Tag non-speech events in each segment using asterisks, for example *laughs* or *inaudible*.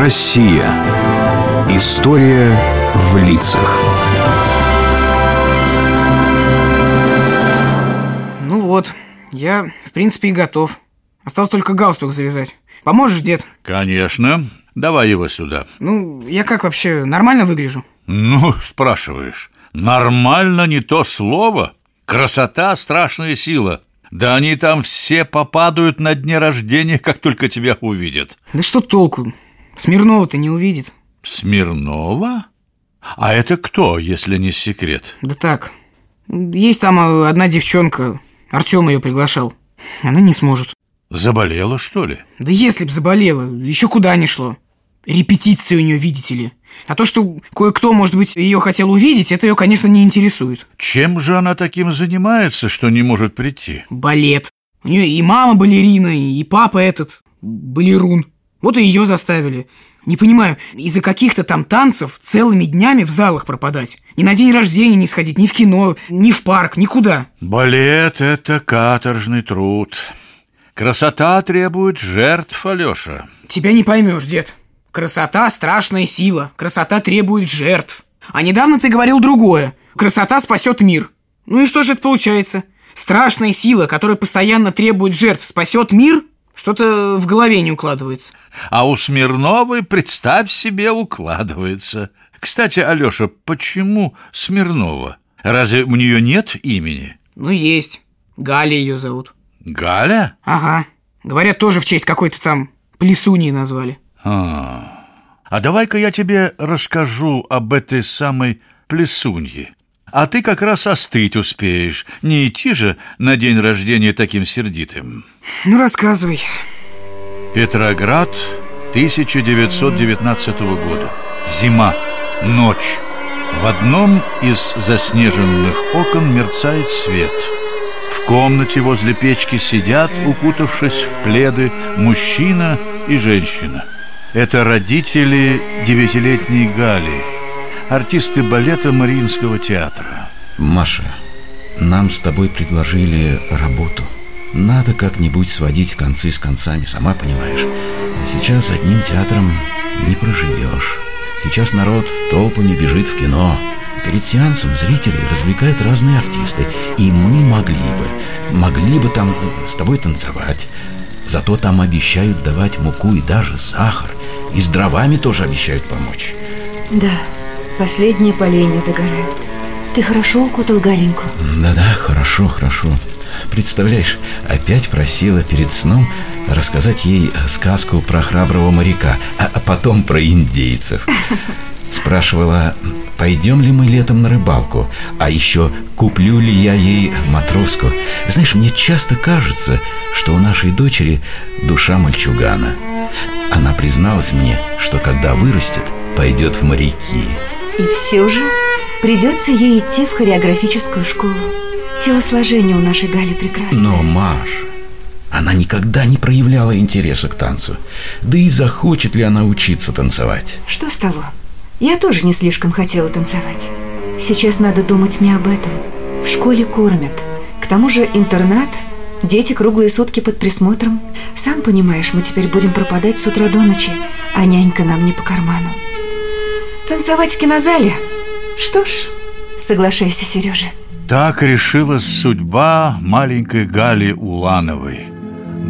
Россия. История в лицах. Ну вот, я, в принципе, и готов. Осталось только галстук завязать. Поможешь, дед? Конечно. Давай его сюда. Ну, я как вообще, нормально выгляжу? Ну, спрашиваешь. Нормально не то слово. Красота – страшная сила. Да они там все попадают на дне рождения, как только тебя увидят. Да что толку? Смирнова-то не увидит. Смирнова? А это кто, если не секрет? Да так. Есть там э, одна девчонка. Артем ее приглашал. Она не сможет. Заболела, что ли? Да если б заболела, еще куда не шло. Репетиции у нее, видите ли. А то, что кое-кто, может быть, ее хотел увидеть, это ее, конечно, не интересует. Чем же она таким занимается, что не может прийти? Балет. У нее и мама балерина, и папа этот, балерун. Вот и ее заставили. Не понимаю, из-за каких-то там танцев целыми днями в залах пропадать. Ни на день рождения не сходить, ни в кино, ни в парк, никуда. Балет — это каторжный труд. Красота требует жертв, Алеша. Тебя не поймешь, дед. Красота – страшная сила. Красота требует жертв. А недавно ты говорил другое. Красота спасет мир. Ну и что же это получается? Страшная сила, которая постоянно требует жертв, спасет мир? Что-то в голове не укладывается. А у Смирновой, представь себе, укладывается. Кстати, Алеша, почему Смирнова? Разве у нее нет имени? Ну, есть. Галя ее зовут. Галя? Ага. Говорят, тоже в честь какой-то там плесуньи назвали. А, а давай-ка я тебе расскажу об этой самой плесунье. А ты как раз остыть успеешь. Не идти же на день рождения таким сердитым. Ну, рассказывай. Петроград 1919 года. Зима. Ночь. В одном из заснеженных окон мерцает свет. В комнате возле печки сидят, укутавшись в пледы, мужчина и женщина. Это родители девятилетней Гали, артисты балета Мариинского театра. Маша, нам с тобой предложили работу. Надо как-нибудь сводить концы с концами, сама понимаешь. А сейчас одним театром не проживешь. Сейчас народ толпами бежит в кино. Перед сеансом зрителей развлекают разные артисты. И мы могли бы, могли бы там с тобой танцевать. Зато там обещают давать муку и даже сахар. И с дровами тоже обещают помочь. Да, последние поленья догорают. Ты хорошо укутал Галеньку? Да-да, хорошо, хорошо. Представляешь, опять просила перед сном рассказать ей сказку про храброго моряка, а, а потом про индейцев. *laughs* Спрашивала, пойдем ли мы летом на рыбалку, а еще куплю ли я ей матроску. Знаешь, мне часто кажется, что у нашей дочери душа мальчугана. Она призналась мне, что когда вырастет, пойдет в моряки. И все же придется ей идти в хореографическую школу. Телосложение у нашей Гали прекрасное. Но, Маш, она никогда не проявляла интереса к танцу. Да и захочет ли она учиться танцевать? Что с того? Я тоже не слишком хотела танцевать. Сейчас надо думать не об этом. В школе кормят. К тому же интернат, дети круглые сутки под присмотром. Сам понимаешь, мы теперь будем пропадать с утра до ночи, а нянька нам не по карману. Танцевать в кинозале? Что ж, соглашайся, Сережа. Так решилась судьба маленькой Гали Улановой,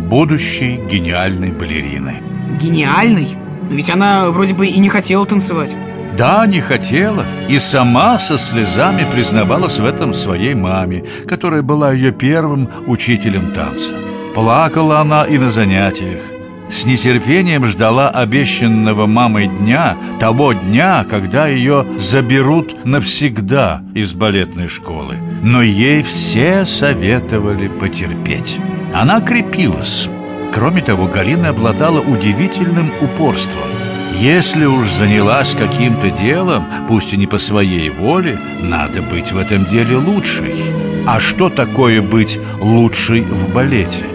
будущей гениальной балерины. Гениальный? Ведь она вроде бы и не хотела танцевать. Да, не хотела И сама со слезами признавалась в этом своей маме Которая была ее первым учителем танца Плакала она и на занятиях С нетерпением ждала обещанного мамой дня Того дня, когда ее заберут навсегда из балетной школы Но ей все советовали потерпеть Она крепилась Кроме того, Галина обладала удивительным упорством если уж занялась каким-то делом, пусть и не по своей воле, надо быть в этом деле лучшей. А что такое быть лучшей в балете?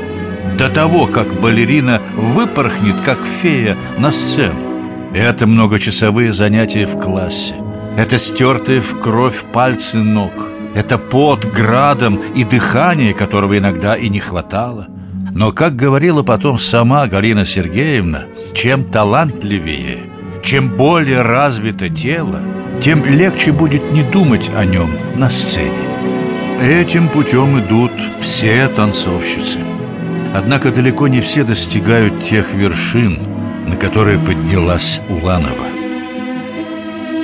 До того, как балерина выпорхнет, как фея, на сцену. Это многочасовые занятия в классе. Это стертые в кровь пальцы ног. Это пот градом и дыхание, которого иногда и не хватало. Но, как говорила потом сама Галина Сергеевна, чем талантливее, чем более развито тело, тем легче будет не думать о нем на сцене. Этим путем идут все танцовщицы. Однако далеко не все достигают тех вершин, на которые поднялась Уланова.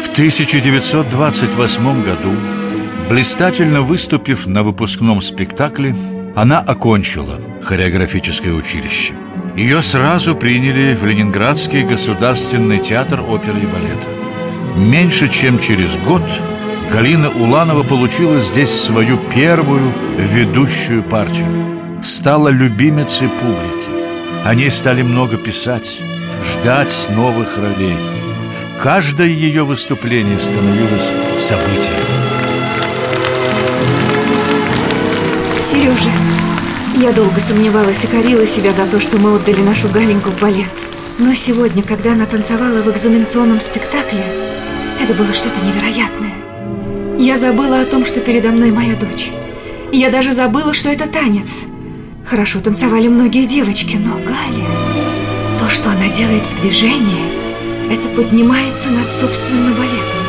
В 1928 году, блистательно выступив на выпускном спектакле, она окончила хореографическое училище. Ее сразу приняли в Ленинградский государственный театр оперы и балета. Меньше чем через год Галина Уланова получила здесь свою первую ведущую партию. Стала любимицей публики. О ней стали много писать, ждать новых ролей. Каждое ее выступление становилось событием. Сережа, я долго сомневалась и корила себя за то, что мы отдали нашу Галеньку в балет. Но сегодня, когда она танцевала в экзаменационном спектакле, это было что-то невероятное. Я забыла о том, что передо мной моя дочь. Я даже забыла, что это танец. Хорошо танцевали многие девочки, но Галя... То, что она делает в движении, это поднимается над собственным балетом.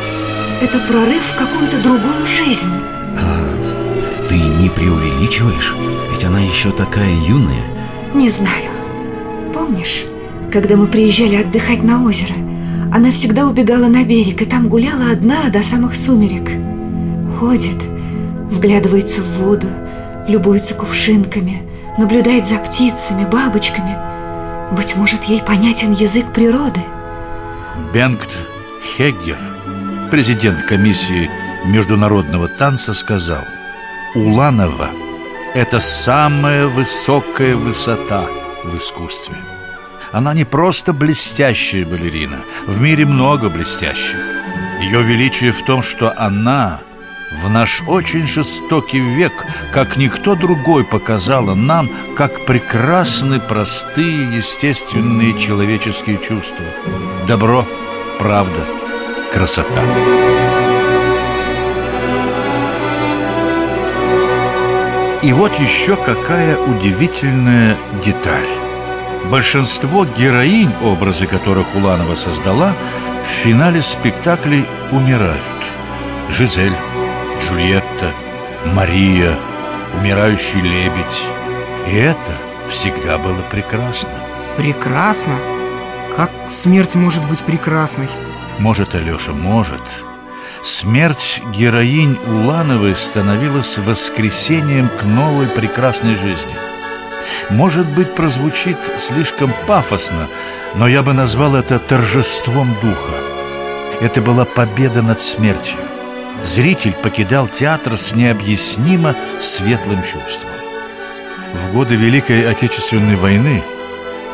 Это прорыв в какую-то другую жизнь. А ты не преувеличиваешь? Ведь она еще такая юная. Не знаю. Помнишь, когда мы приезжали отдыхать на озеро, она всегда убегала на берег и там гуляла одна до самых сумерек. Ходит, вглядывается в воду, любуется кувшинками, наблюдает за птицами, бабочками. Быть может, ей понятен язык природы. Бенгт Хеггер, президент комиссии международного танца, сказал Уланова – это самая высокая высота в искусстве. Она не просто блестящая балерина, в мире много блестящих. Ее величие в том, что она в наш очень жестокий век, как никто другой, показала нам, как прекрасны простые, естественные человеческие чувства. Добро, правда, красота. И вот еще какая удивительная деталь. Большинство героинь, образы которых Уланова создала, в финале спектаклей умирают. Жизель, Джульетта, Мария, умирающий лебедь. И это всегда было прекрасно. Прекрасно? Как смерть может быть прекрасной? Может, Алеша, может. Смерть героинь Улановой становилась воскресением к новой прекрасной жизни. Может быть, прозвучит слишком пафосно, но я бы назвал это торжеством духа. Это была победа над смертью. Зритель покидал театр с необъяснимо светлым чувством. В годы Великой Отечественной войны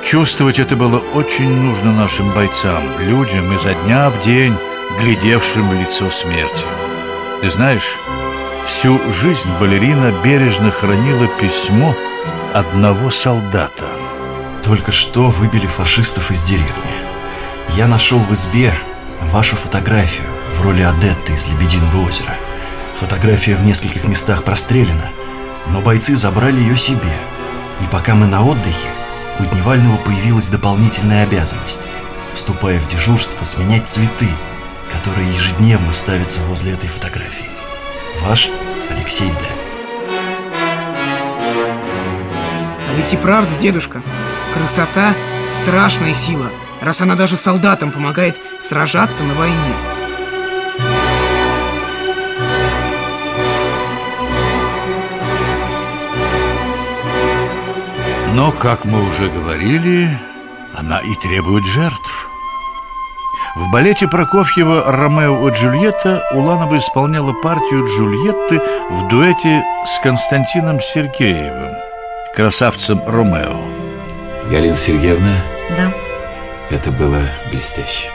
чувствовать это было очень нужно нашим бойцам, людям изо дня в день, глядевшим в лицо смерти. Ты знаешь, всю жизнь балерина бережно хранила письмо одного солдата. Только что выбили фашистов из деревни. Я нашел в избе вашу фотографию в роли Адетты из Лебединого озера. Фотография в нескольких местах прострелена, но бойцы забрали ее себе. И пока мы на отдыхе, у Дневального появилась дополнительная обязанность вступая в дежурство, сменять цветы, которые ежедневно ставятся возле этой фотографии. Ваш Алексей Д. А ведь и правда, дедушка, красота – страшная сила, раз она даже солдатам помогает сражаться на войне. Но, как мы уже говорили, она и требует жертв. В балете Прокофьева «Ромео и Джульетта» Уланова исполняла партию Джульетты в дуэте с Константином Сергеевым, красавцем Ромео. Галина Сергеевна, Да. это было блестяще.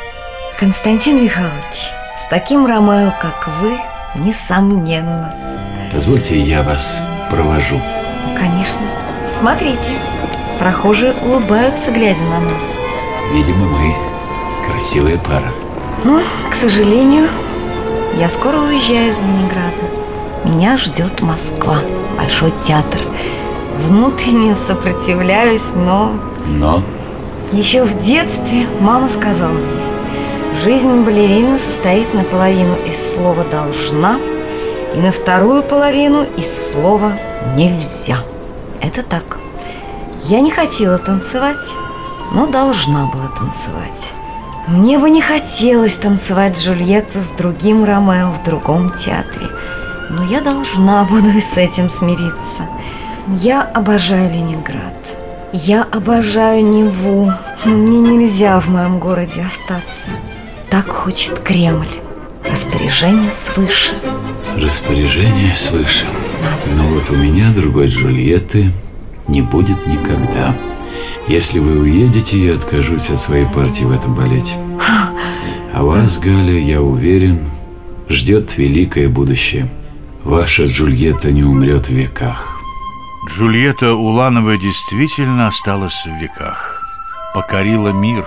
Константин Михайлович, с таким Ромео, как вы, несомненно. Позвольте, я вас провожу. Конечно. Смотрите, прохожие улыбаются, глядя на нас. Видимо, мы красивая пара. Но, к сожалению, я скоро уезжаю из Ленинграда. Меня ждет Москва, Большой театр. внутренне сопротивляюсь, но... Но? Еще в детстве мама сказала мне, жизнь балерины состоит наполовину из слова «должна» и на вторую половину из слова «нельзя». Это так. Я не хотела танцевать, но должна была танцевать. Мне бы не хотелось танцевать Джульетту с другим Ромео в другом театре, но я должна буду с этим смириться. Я обожаю Ленинград. Я обожаю Неву, но мне нельзя в моем городе остаться. Так хочет Кремль. Распоряжение свыше. Распоряжение свыше. Но вот у меня другой Джульетты не будет никогда. Если вы уедете, я откажусь от своей партии в этом балете. А вас, Галя, я уверен, ждет великое будущее. Ваша Джульетта не умрет в веках. Джульетта Уланова действительно осталась в веках. Покорила мир.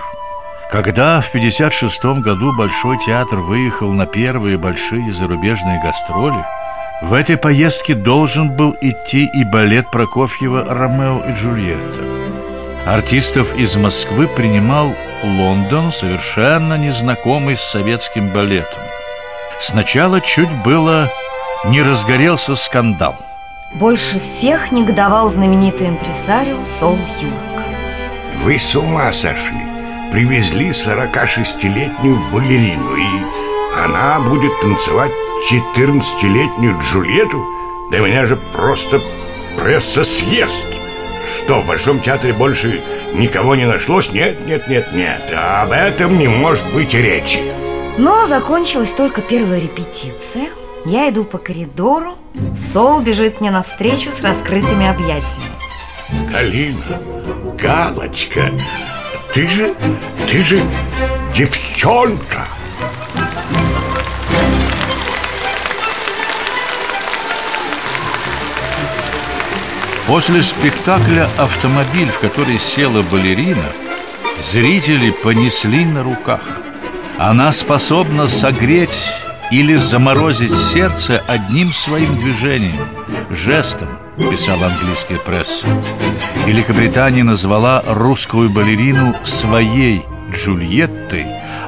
Когда в 56 году Большой театр выехал на первые большие зарубежные гастроли, в этой поездке должен был идти и балет Прокофьева «Ромео и Джульетта». Артистов из Москвы принимал Лондон, совершенно незнакомый с советским балетом. Сначала чуть было не разгорелся скандал. Больше всех негодовал знаменитый импресарио Сол Юрок. Вы с ума сошли. Привезли 46-летнюю балерину, и она будет танцевать 14-летнюю Джульетту? Да меня же просто пресса съест. Что, в Большом театре больше никого не нашлось? Нет, нет, нет, нет. Об этом не может быть и речи. Но закончилась только первая репетиция. Я иду по коридору. Сол бежит мне навстречу с раскрытыми объятиями. Галина, Галочка, ты же, ты же девчонка. После спектакля «Автомобиль», в который села балерина, зрители понесли на руках. Она способна согреть или заморозить сердце одним своим движением, жестом, писала английская пресса. Великобритания назвала русскую балерину своей Джульеттой,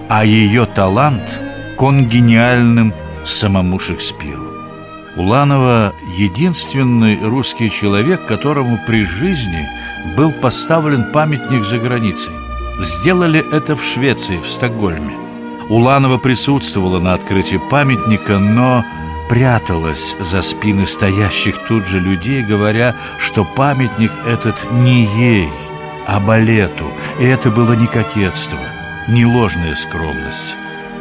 а ее талант – конгениальным самому Шекспиру. Уланова – единственный русский человек, которому при жизни был поставлен памятник за границей. Сделали это в Швеции, в Стокгольме. Уланова присутствовала на открытии памятника, но пряталась за спины стоящих тут же людей, говоря, что памятник этот не ей, а балету. И это было не кокетство, не ложная скромность.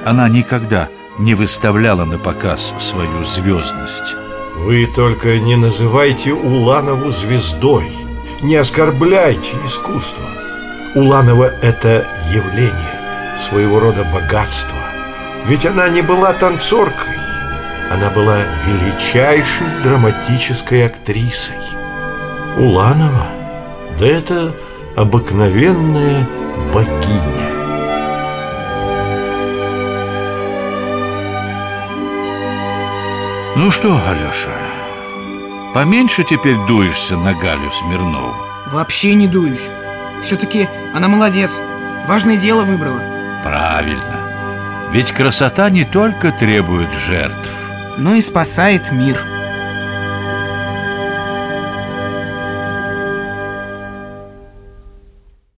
Она никогда не выставляла на показ свою звездность. Вы только не называйте Уланову звездой, не оскорбляйте искусство. Уланова – это явление, своего рода богатство. Ведь она не была танцоркой, она была величайшей драматической актрисой. Уланова – да это обыкновенная богиня. Ну что, Алеша, поменьше теперь дуешься на Галю Смирнову? Вообще не дуюсь. Все-таки она молодец. Важное дело выбрала. Правильно. Ведь красота не только требует жертв, но и спасает мир.